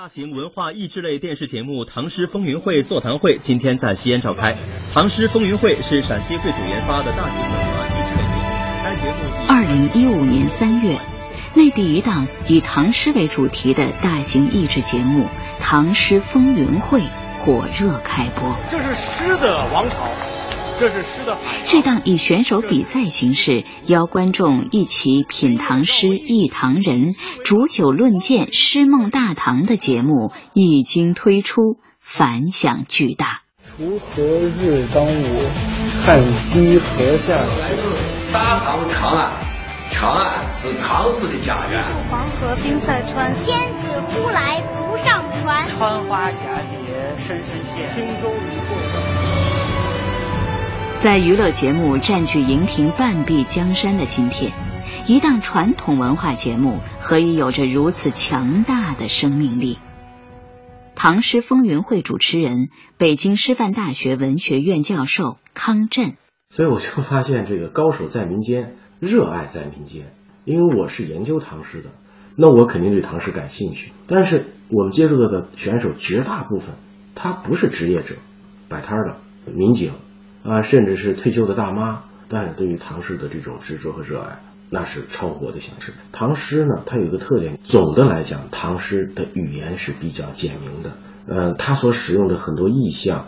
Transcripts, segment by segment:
大型文化益智类电视节目《唐诗风云会》座谈会今天在西安召开。《唐诗风云会》是陕西会主研发的大型文化益智类节目。该节目二零一五年三月，内地一档以唐诗为主题的大型益智节目《唐诗风云会》火热开播。这是诗的王朝。这是诗的。这档以选手比赛形式邀观众一起品唐诗、忆唐人、煮酒论剑、诗梦大唐的节目一经推出，反响巨大。锄禾日当午，汗滴禾下土。来自大唐长安，长安是唐诗的家园。黄河冰塞川，天子呼来不上船。穿花蛱蝶深深陷，轻舟已过江。在娱乐节目占据荧屏半壁江山的今天，一档传统文化节目何以有着如此强大的生命力？唐诗风云会主持人、北京师范大学文学院教授康震。所以我就发现，这个高手在民间，热爱在民间。因为我是研究唐诗的，那我肯定对唐诗感兴趣。但是我们接触到的选手绝大部分，他不是职业者，摆摊的民警。啊，甚至是退休的大妈，但是对于唐诗的这种执着和热爱，那是超乎的想象。唐诗呢，它有一个特点，总的来讲，唐诗的语言是比较简明的。呃，它所使用的很多意象，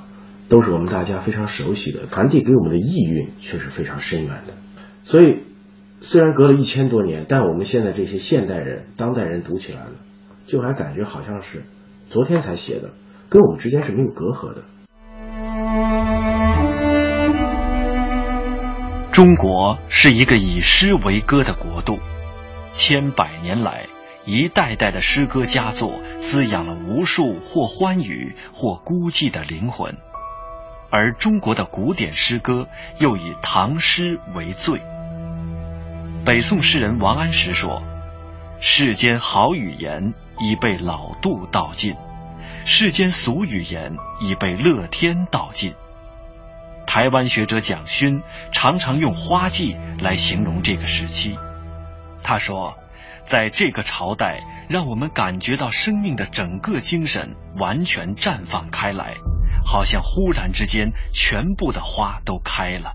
都是我们大家非常熟悉的，传递给我们的意蕴却是非常深远的。所以，虽然隔了一千多年，但我们现在这些现代人、当代人读起来了，就还感觉好像是昨天才写的，跟我们之间是没有隔阂的。中国是一个以诗为歌的国度，千百年来，一代代的诗歌佳作滋养了无数或欢愉或孤寂的灵魂，而中国的古典诗歌又以唐诗为最。北宋诗人王安石说：“世间好语言已被老杜道尽，世间俗语言已被乐天道尽。”台湾学者蒋勋常常用花季来形容这个时期。他说，在这个朝代，让我们感觉到生命的整个精神完全绽放开来，好像忽然之间，全部的花都开了。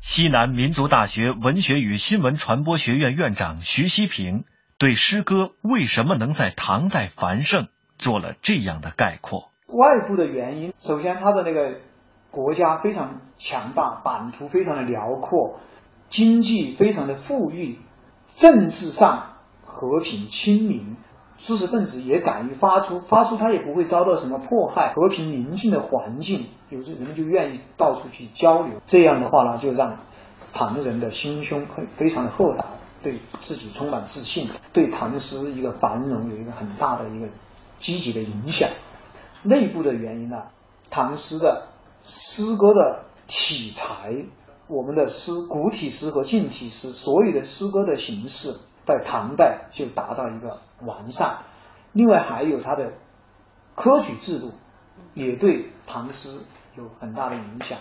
西南民族大学文学与新闻传播学院院长徐希平对诗歌为什么能在唐代繁盛做了这样的概括：外部的原因，首先它的那个。国家非常强大，版图非常的辽阔，经济非常的富裕，政治上和平亲民，知识分子也敢于发出，发出他也不会遭到什么迫害，和平宁静的环境，有些人们就愿意到处去交流。这样的话呢，就让唐人的心胸很非常的豁达，对自己充满自信，对唐诗一个繁荣有一个很大的一个积极的影响。内部的原因呢，唐诗的。诗歌的体裁，我们的诗古体诗和近体诗，所有的诗歌的形式，在唐代就达到一个完善。另外还有它的科举制度，也对唐诗有很大的影响。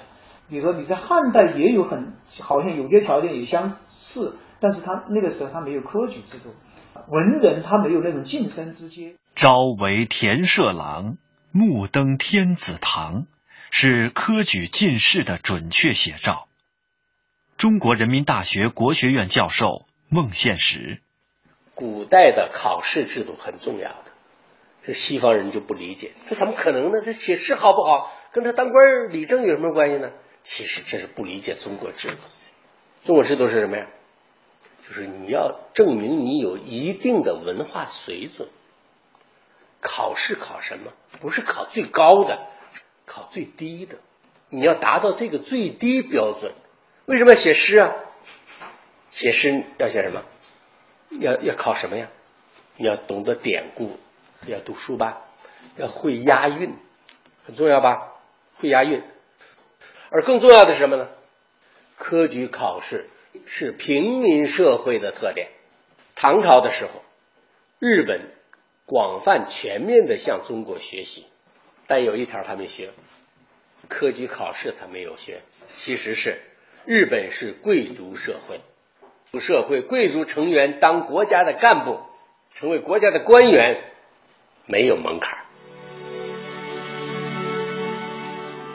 比如说你在汉代也有很好像有些条件也相似，但是他那个时候他没有科举制度，文人他没有那种晋升之阶。朝为田舍郎，暮登天子堂。是科举进士的准确写照。中国人民大学国学院教授孟宪实：古代的考试制度很重要的，这西方人就不理解，这怎么可能呢？这写诗好不好，跟他当官理政有什么关系呢？其实这是不理解中国制度。中国制度是什么呀？就是你要证明你有一定的文化水准。考试考什么？不是考最高的。考最低的，你要达到这个最低标准。为什么要写诗啊？写诗要写什么？要要考什么呀？你要懂得典故，要读书吧，要会押韵，很重要吧？会押韵。而更重要的是什么呢？科举考试是平民社会的特点。唐朝的时候，日本广泛全面的向中国学习。但有一条他没学，科举考试他没有学。其实是日本是贵族社会，社会贵族成员当国家的干部，成为国家的官员，没有门槛。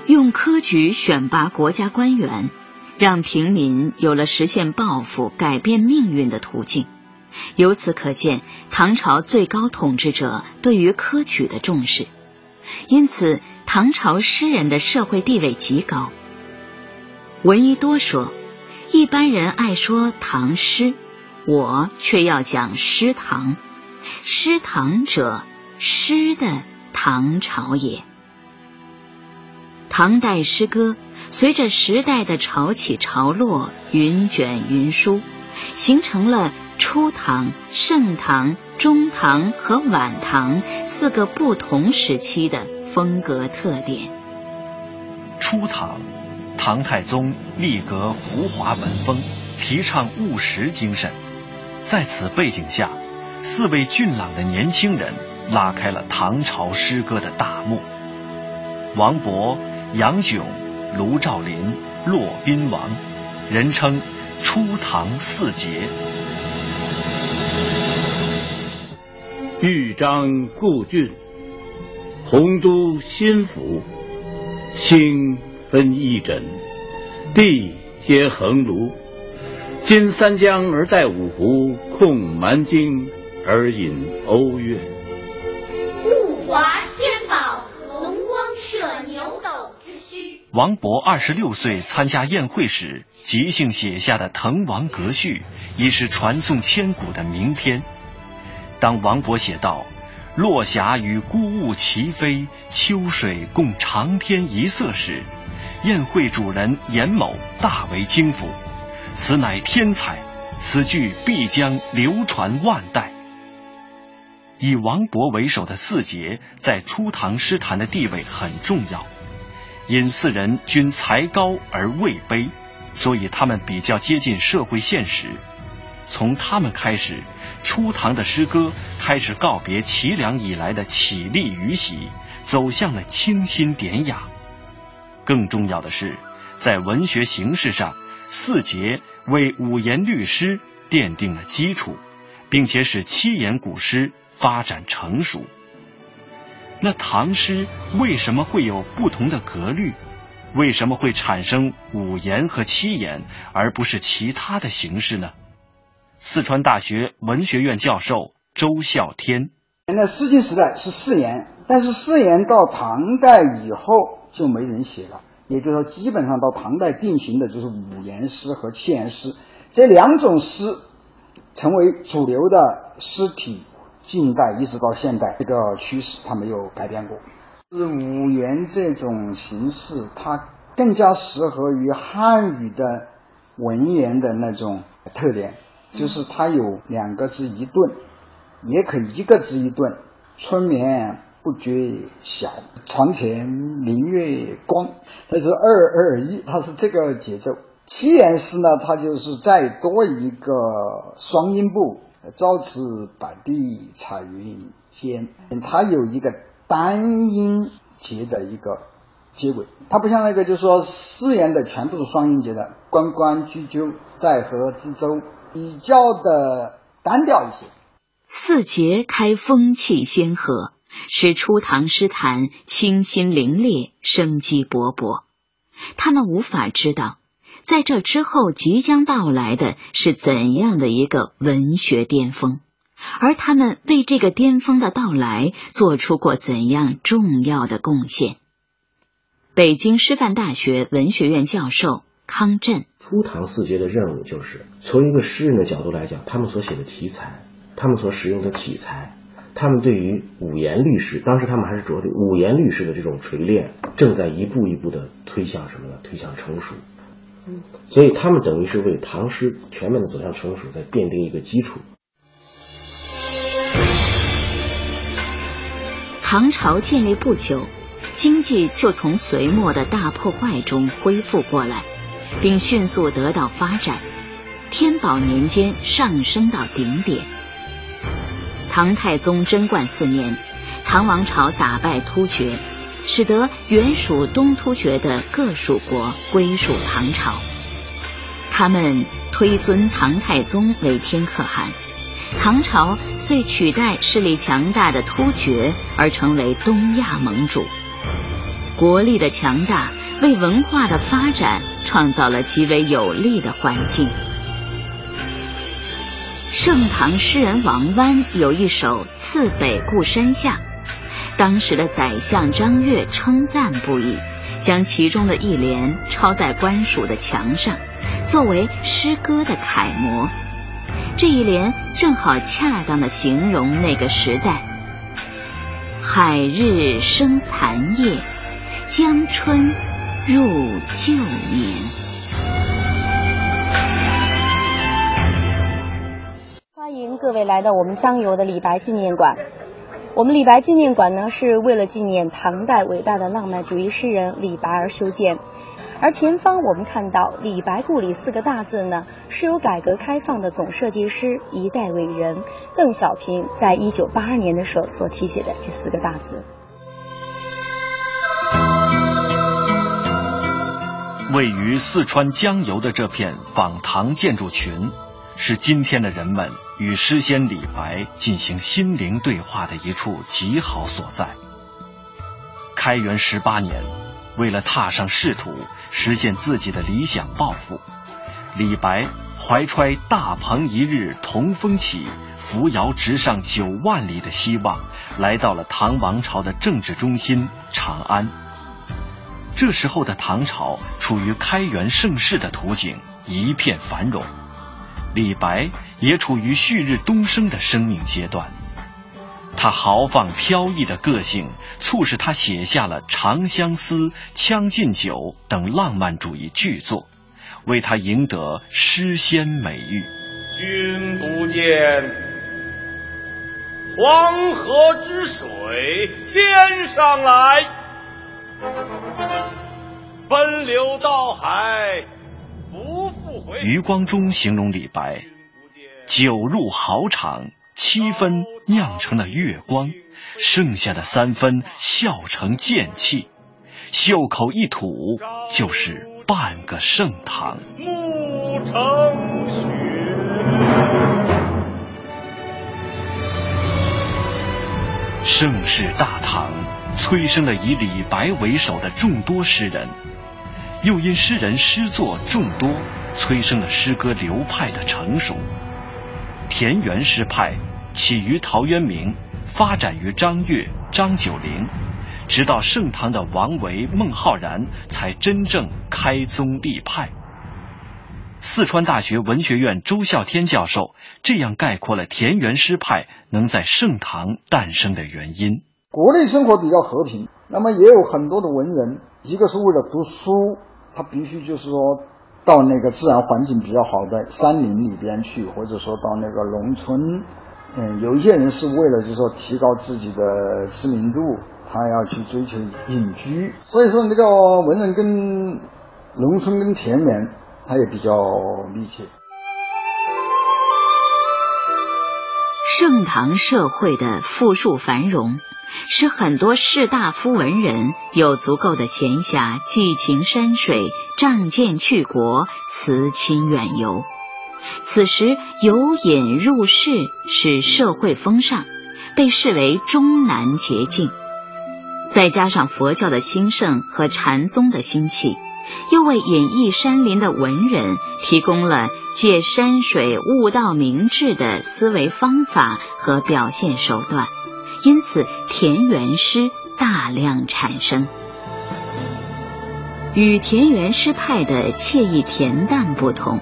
用科举选拔国家官员，让平民有了实现抱负、改变命运的途径。由此可见，唐朝最高统治者对于科举的重视。因此，唐朝诗人的社会地位极高。闻一多说，一般人爱说唐诗，我却要讲诗唐。诗唐者，诗的唐朝也。唐代诗歌随着时代的潮起潮落、云卷云舒，形成了初唐、盛唐、中唐和晚唐四个不同时期的风格特点。初唐，唐太宗立格浮华文风，提倡务实精神，在此背景下。四位俊朗的年轻人拉开了唐朝诗歌的大幕。王勃、杨炯、卢照邻、骆宾王，人称初唐四杰。豫章故郡，洪都新府，星分翼轸，地接衡庐。襟三江而带五湖，控蛮荆。而引瓯越，物华天宝，龙光射牛斗之墟。王勃二十六岁参加宴会时，即兴写下的《滕王阁序》已是传颂千古的名篇。当王勃写道：“落霞与孤鹜齐飞，秋水共长天一色”时，宴会主人严某大为惊服，此乃天才，此句必将流传万代。以王勃为首的四杰在初唐诗坛的地位很重要，因四人均才高而位卑，所以他们比较接近社会现实。从他们开始，初唐的诗歌开始告别齐梁以来的绮丽与喜，走向了清新典雅。更重要的是，在文学形式上，四杰为五言律诗奠定了基础，并且使七言古诗。发展成熟，那唐诗为什么会有不同的格律？为什么会产生五言和七言，而不是其他的形式呢？四川大学文学院教授周孝天：那诗经时代是四言，但是四言到唐代以后就没人写了，也就是说，基本上到唐代定型的就是五言诗和七言诗这两种诗成为主流的诗体。近代一直到现代，这个趋势它没有改变过。是五言这种形式，它更加适合于汉语的文言的那种特点，就是它有两个字一顿，也可以一个字一顿。春眠不觉晓，床前明月光，它是二二一，它是这个节奏。七言诗呢，它就是再多一个双音部。朝辞白帝彩云间，它有一个单音节的一个结尾，它不像那个，就是说四言的全部是双音节的，关关雎鸠，在河之洲，比较的单调一些。四节开风气先河，使初唐诗坛清新凌冽，生机勃勃。他们无法知道。在这之后，即将到来的是怎样的一个文学巅峰？而他们为这个巅峰的到来做出过怎样重要的贡献？北京师范大学文学院教授康震：初唐四杰的任务就是从一个诗人的角度来讲，他们所写的题材，他们所使用的体裁，他们对于五言律诗，当时他们还是着力五言律诗的这种锤炼，正在一步一步的推向什么呢？推向成熟。所以他们等于是为唐诗全面的走向成熟在奠定一个基础。唐朝建立不久，经济就从隋末的大破坏中恢复过来，并迅速得到发展。天宝年间上升到顶点。唐太宗贞观四年，唐王朝打败突厥。使得原属东突厥的各属国归属唐朝，他们推尊唐太宗为天可汗，唐朝遂取代势力强大的突厥而成为东亚盟主。国力的强大为文化的发展创造了极为有利的环境。盛唐诗人王湾有一首《次北固山下》，当时的宰相张悦称赞不已，将其中的一联抄在官署的墙上，作为诗歌的楷模。这一联正好恰当的形容那个时代：海日生残夜。江春入旧年。欢迎各位来到我们江油的李白纪念馆。我们李白纪念馆呢，是为了纪念唐代伟大的浪漫主义诗人李白而修建。而前方我们看到“李白故里”四个大字呢，是由改革开放的总设计师、一代伟人邓小平在一九八二年的时候所题写的这四个大字。位于四川江油的这片仿唐建筑群，是今天的人们与诗仙李白进行心灵对话的一处极好所在。开元十八年，为了踏上仕途，实现自己的理想抱负，李白怀揣“大鹏一日同风起，扶摇直上九万里”的希望，来到了唐王朝的政治中心长安。这时候的唐朝处于开元盛世的图景，一片繁荣。李白也处于旭日东升的生命阶段。他豪放飘逸的个性，促使他写下了《长相思》《将进酒》等浪漫主义巨作，为他赢得诗仙美誉。君不见黄河之水天上来。奔流到海，不复回。余光中形容李白：酒入豪肠，七分酿成了月光，剩下的三分笑成剑气，袖口一吐就是半个盛唐。暮成雪。盛世大唐。催生了以李白为首的众多诗人，又因诗人诗作众多，催生了诗歌流派的成熟。田园诗派起于陶渊明，发展于张悦、张九龄，直到盛唐的王维、孟浩然才真正开宗立派。四川大学文学院周孝天教授这样概括了田园诗派能在盛唐诞生的原因。国内生活比较和平，那么也有很多的文人，一个是为了读书，他必须就是说到那个自然环境比较好的山林里边去，或者说到那个农村。嗯，有一些人是为了就是说提高自己的知名度，他要去追求隐居。所以说，那个文人跟农村跟田园，他也比较密切。盛唐社会的富庶繁荣。使很多士大夫文人有足够的闲暇寄情山水、仗剑去国、辞亲远游。此时由隐入室是社会风尚，被视为终南捷径。再加上佛教的兴盛和禅宗的兴起，又为隐逸山林的文人提供了借山水悟道明智的思维方法和表现手段。因此，田园诗大量产生。与田园诗派的惬意恬淡不同，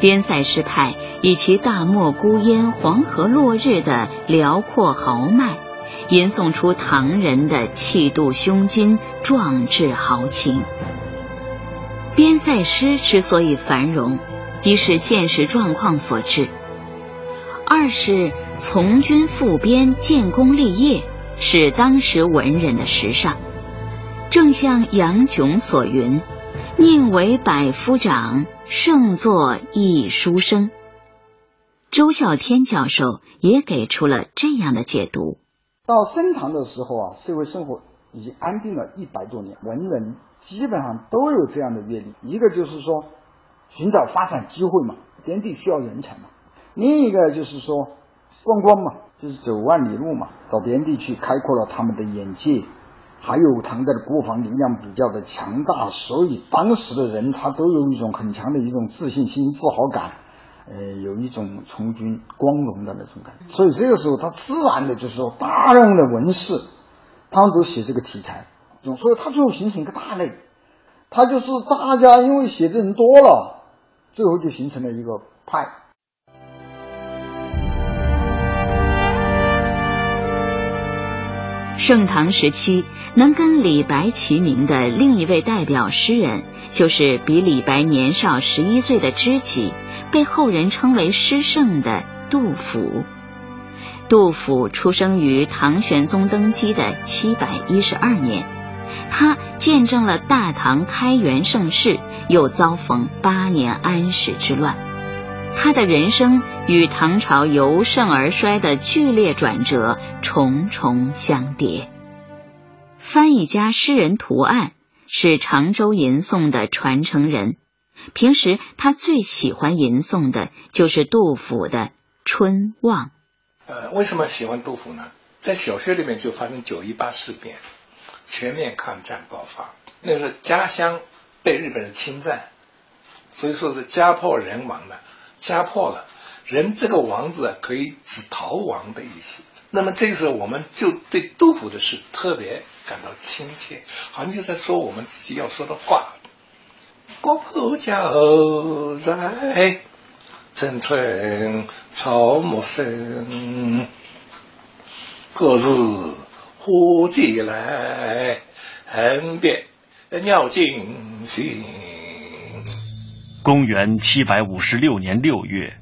边塞诗派以其大漠孤烟、黄河落日的辽阔豪迈，吟诵出唐人的气度胸襟、壮志豪情。边塞诗之所以繁荣，一是现实状况所致。二是从军赴边建功立业是当时文人的时尚，正像杨炯所云：“宁为百夫长，胜作一书生。”周孝天教授也给出了这样的解读：到盛唐的时候啊，社会生活已经安定了一百多年，文人基本上都有这样的阅历。一个就是说，寻找发展机会嘛，边地需要人才嘛。另一个就是说，观光嘛，就是走万里路嘛，到边地去开阔了他们的眼界。还有唐代的国防力量比较的强大，所以当时的人他都有一种很强的一种自信心、自豪感，呃，有一种从军光荣的那种感觉。所以这个时候他自然的就是说，大量的文士，他们都写这个题材，所以他最后形成一个大类。他就是大家因为写的人多了，最后就形成了一个派。盛唐时期，能跟李白齐名的另一位代表诗人，就是比李白年少十一岁的知己，被后人称为诗圣的杜甫。杜甫出生于唐玄宗登基的七百一十二年，他见证了大唐开元盛世，又遭逢八年安史之乱。他的人生与唐朝由盛而衰的剧烈转折重重相叠。翻译家诗人图案是常州吟诵的传承人，平时他最喜欢吟诵的就是杜甫的《春望》。呃，为什么喜欢杜甫呢？在小学里面就发生九一八事变，全面抗战爆发，那时候家乡被日本人侵占，所以说是家破人亡的。家破了，人这个亡字可以指逃亡的意思。那么这个时候，我们就对杜甫的诗特别感到亲切，好像就在说我们自己要说的话。国破家后在，城春草木深。各自呼寄来，恨别鸟惊心。公元七百五十六年六月，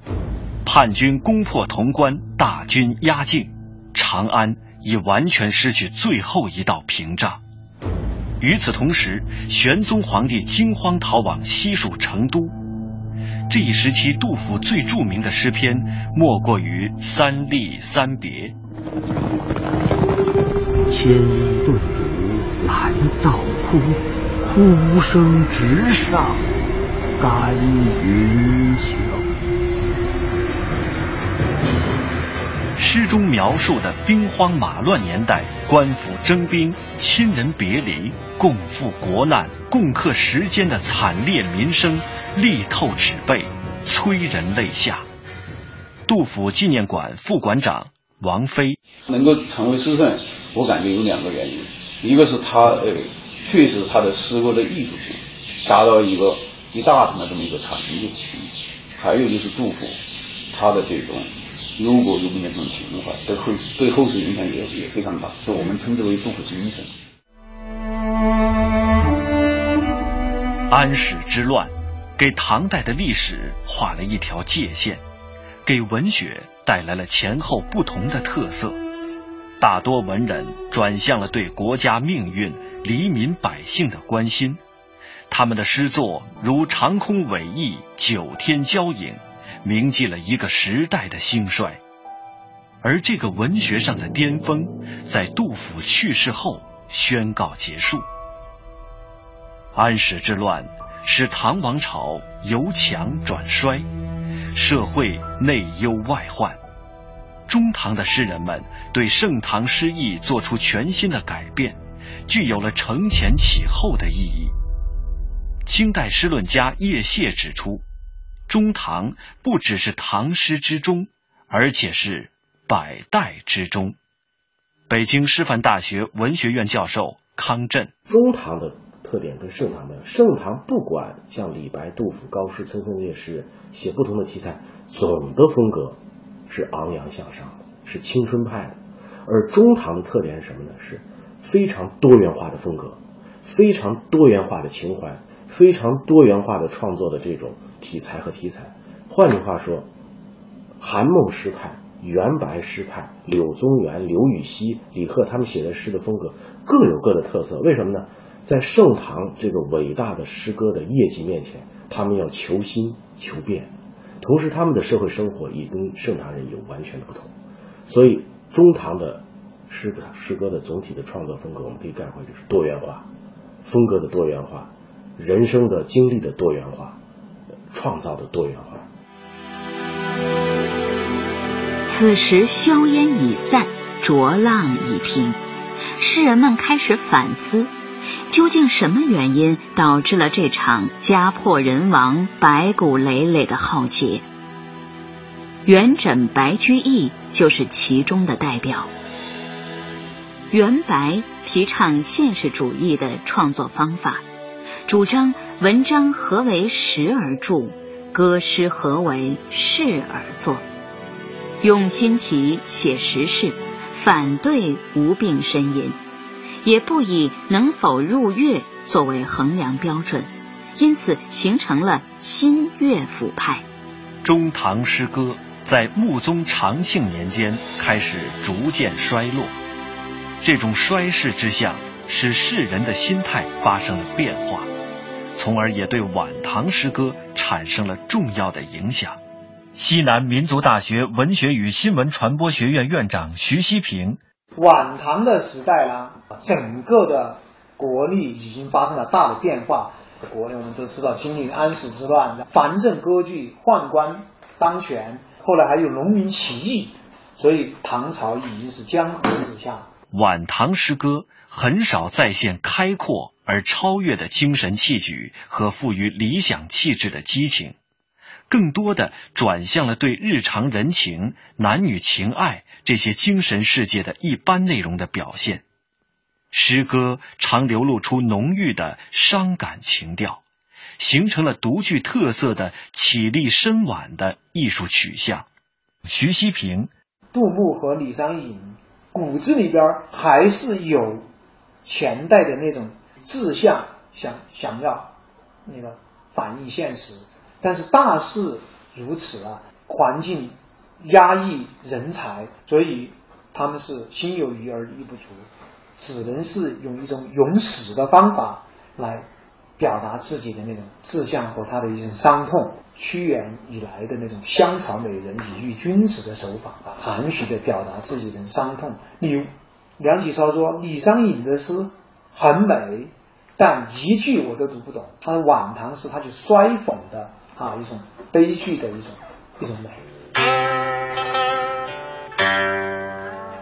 叛军攻破潼关，大军压境，长安已完全失去最后一道屏障。与此同时，玄宗皇帝惊慌逃往西蜀成都。这一时期，杜甫最著名的诗篇莫过于《三吏三别》：“千顿足来到哭，哭声直上。”甘云霄。诗中描述的兵荒马乱年代，官府征兵、亲人别离、共赴国难、共克时艰的惨烈民生，力透纸背，催人泪下。杜甫纪念馆副馆长王飞能够成为诗圣，我感觉有两个原因，一个是他呃，确实他的诗歌的艺术性达到一个。集大成的这么一个程度，还有就是杜甫，他的这种忧国忧民的这种情怀，对后对后世影响也也非常大，所以我们称之为杜甫精神。安史之乱，给唐代的历史画了一条界限，给文学带来了前后不同的特色，大多文人转向了对国家命运、黎民百姓的关心。他们的诗作如长空伟翼，九天交影，铭记了一个时代的兴衰。而这个文学上的巅峰，在杜甫去世后宣告结束。安史之乱使唐王朝由强转衰，社会内忧外患。中唐的诗人们对盛唐诗意做出全新的改变，具有了承前启后的意义。清代诗论家叶谢指出，中唐不只是唐诗之中，而且是百代之中。北京师范大学文学院教授康震：中唐的特点跟盛唐的，盛唐不管像李白、杜甫、高适、岑参这些诗人写不同的题材，总的风格是昂扬向上的，是青春派的。而中唐的特点是什么呢？是非常多元化的风格，非常多元化的情怀。非常多元化的创作的这种题材和题材，换句话说，韩孟诗派、元白诗派、柳宗元、刘禹锡、李贺他们写的诗的风格各有各的特色。为什么呢？在盛唐这个伟大的诗歌的业绩面前，他们要求新求变，同时他们的社会生活也跟盛唐人有完全的不同。所以，中唐的诗诗歌的总体的创作风格，我们可以概括就是多元化，风格的多元化。人生的经历的多元化，创造的多元化。此时硝烟已散，浊浪已平，诗人们开始反思，究竟什么原因导致了这场家破人亡、白骨累累的浩劫？元稹、白居易就是其中的代表。元白提倡现实主义的创作方法，主张文章何为实而著，歌诗何为事而作，用心题写实事，反对无病呻吟，也不以能否入乐作为衡量标准，因此形成了新乐府派。中唐诗歌在穆宗长庆年间开始逐渐衰落。这种衰势之象，使世人的心态发生了变化，从而也对晚唐诗歌产生了重要的影响。西南民族大学文学与新闻传播学院院长徐希平：晚唐的时代呢，整个的国力已经发生了大的变化。国内我们都知道经历安史之乱，藩镇割据，宦官当权，后来还有农民起义，所以唐朝已经是江河日下。晚唐诗歌很少再现开阔而超越的精神气举和富于理想气质的激情，更多的转向了对日常人情、男女情爱这些精神世界的一般内容的表现。诗歌常流露出浓郁的伤感情调，形成了独具特色的绮丽深婉的艺术取向。徐希平、杜牧和李商隐。骨子里边还是有前代的那种志向，想想要那个反映现实，但是大势如此啊，环境压抑人才，所以他们是心有余而力不足，只能是用一种咏史的方法来表达自己的那种志向和他的一种伤痛。屈原以来的那种香草美人以喻君子的手法，含蓄的表达自己的伤痛。李梁启超说李商隐的诗很美，但一句我都读不懂。他的晚唐诗，他就衰讽的啊一种悲剧的一种一种美。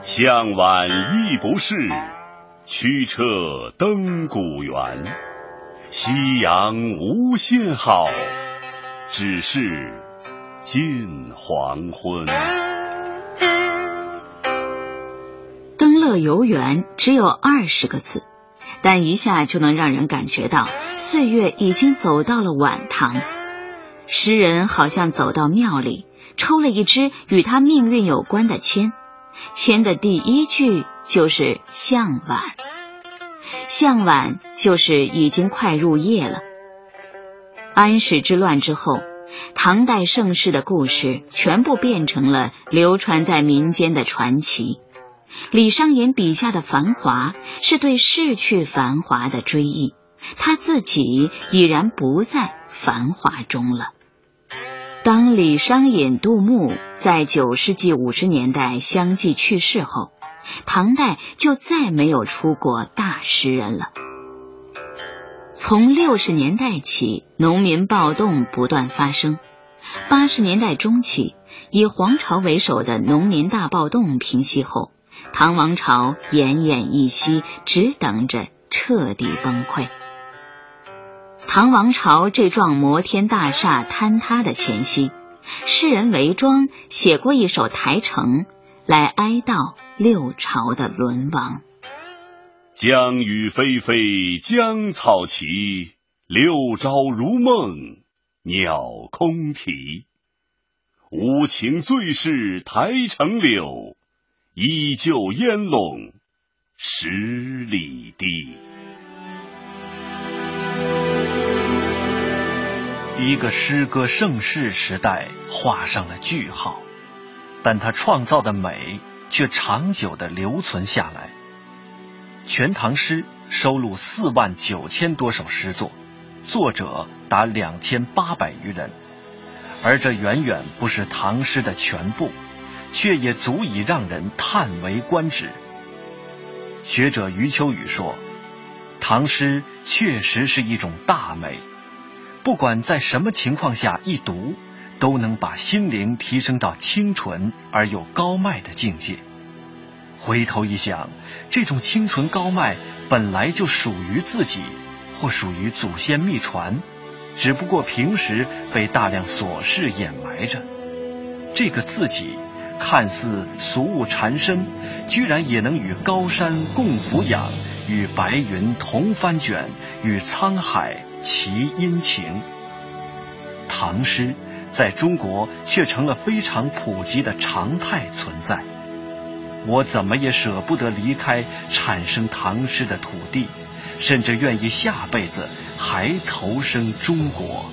向晚意不适，驱车登古原。夕阳无限好。只是近黄昏。登乐游原只有二十个字，但一下就能让人感觉到岁月已经走到了晚唐。诗人好像走到庙里，抽了一支与他命运有关的签，签的第一句就是向晚，向晚就是已经快入夜了。安史之乱之后，唐代盛世的故事全部变成了流传在民间的传奇。李商隐笔下的繁华，是对逝去繁华的追忆，他自己已然不在繁华中了。当李商隐、杜牧在九世纪五十年代相继去世后，唐代就再没有出过大诗人了。从六十年代起，农民暴动不断发生。八十年代中期，以黄巢为首的农民大暴动平息后，唐王朝奄奄一息，只等着彻底崩溃。唐王朝这幢摩天大厦坍塌的前夕，诗人韦庄写过一首《台城》，来哀悼六朝的沦亡。江雨霏霏，江草齐，六朝如梦，鸟空啼。无情最是台城柳，依旧烟笼十里地。一个诗歌盛世时代画上了句号，但他创造的美却长久的留存下来。《全唐诗》收录四万九千多首诗作，作者达两千八百余人，而这远远不是唐诗的全部，却也足以让人叹为观止。学者余秋雨说：“唐诗确实是一种大美，不管在什么情况下一读，都能把心灵提升到清纯而又高迈的境界。回头一想，这种清纯高迈本来就属于自己，或属于祖先秘传，只不过平时被大量琐事掩埋着。这个自己看似俗物缠身，居然也能与高山共俯仰，与白云同翻卷，与沧海其殷勤。唐诗在中国却成了非常普及的常态存在。我怎么也舍不得离开产生唐诗的土地，甚至愿意下辈子还投生中国。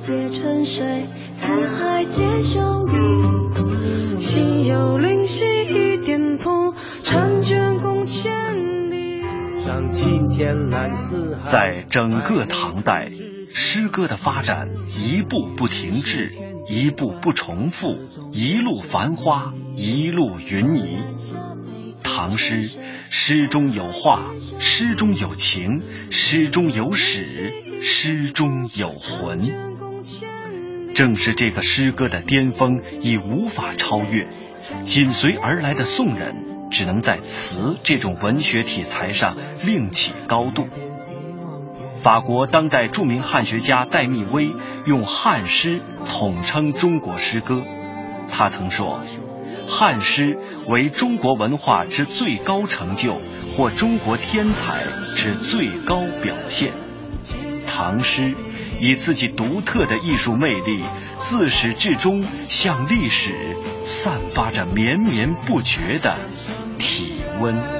皆春水，四海皆兄弟。心有灵犀一点通，在整个唐代，诗歌的发展一步不停滞，一步不重复，一路繁花，一路云泥。唐诗，诗中有画，诗中有情，诗中有史，诗中有魂。正是这个诗歌的巅峰已无法超越，紧随而来的宋人只能在词这种文学题材上另起高度。法国当代著名汉学家戴密威用汉诗统称中国诗歌，他曾说：“汉诗为中国文化之最高成就，或中国天才之最高表现。”唐诗。以自己独特的艺术魅力，自始至终向历史散发着绵绵不绝的体温。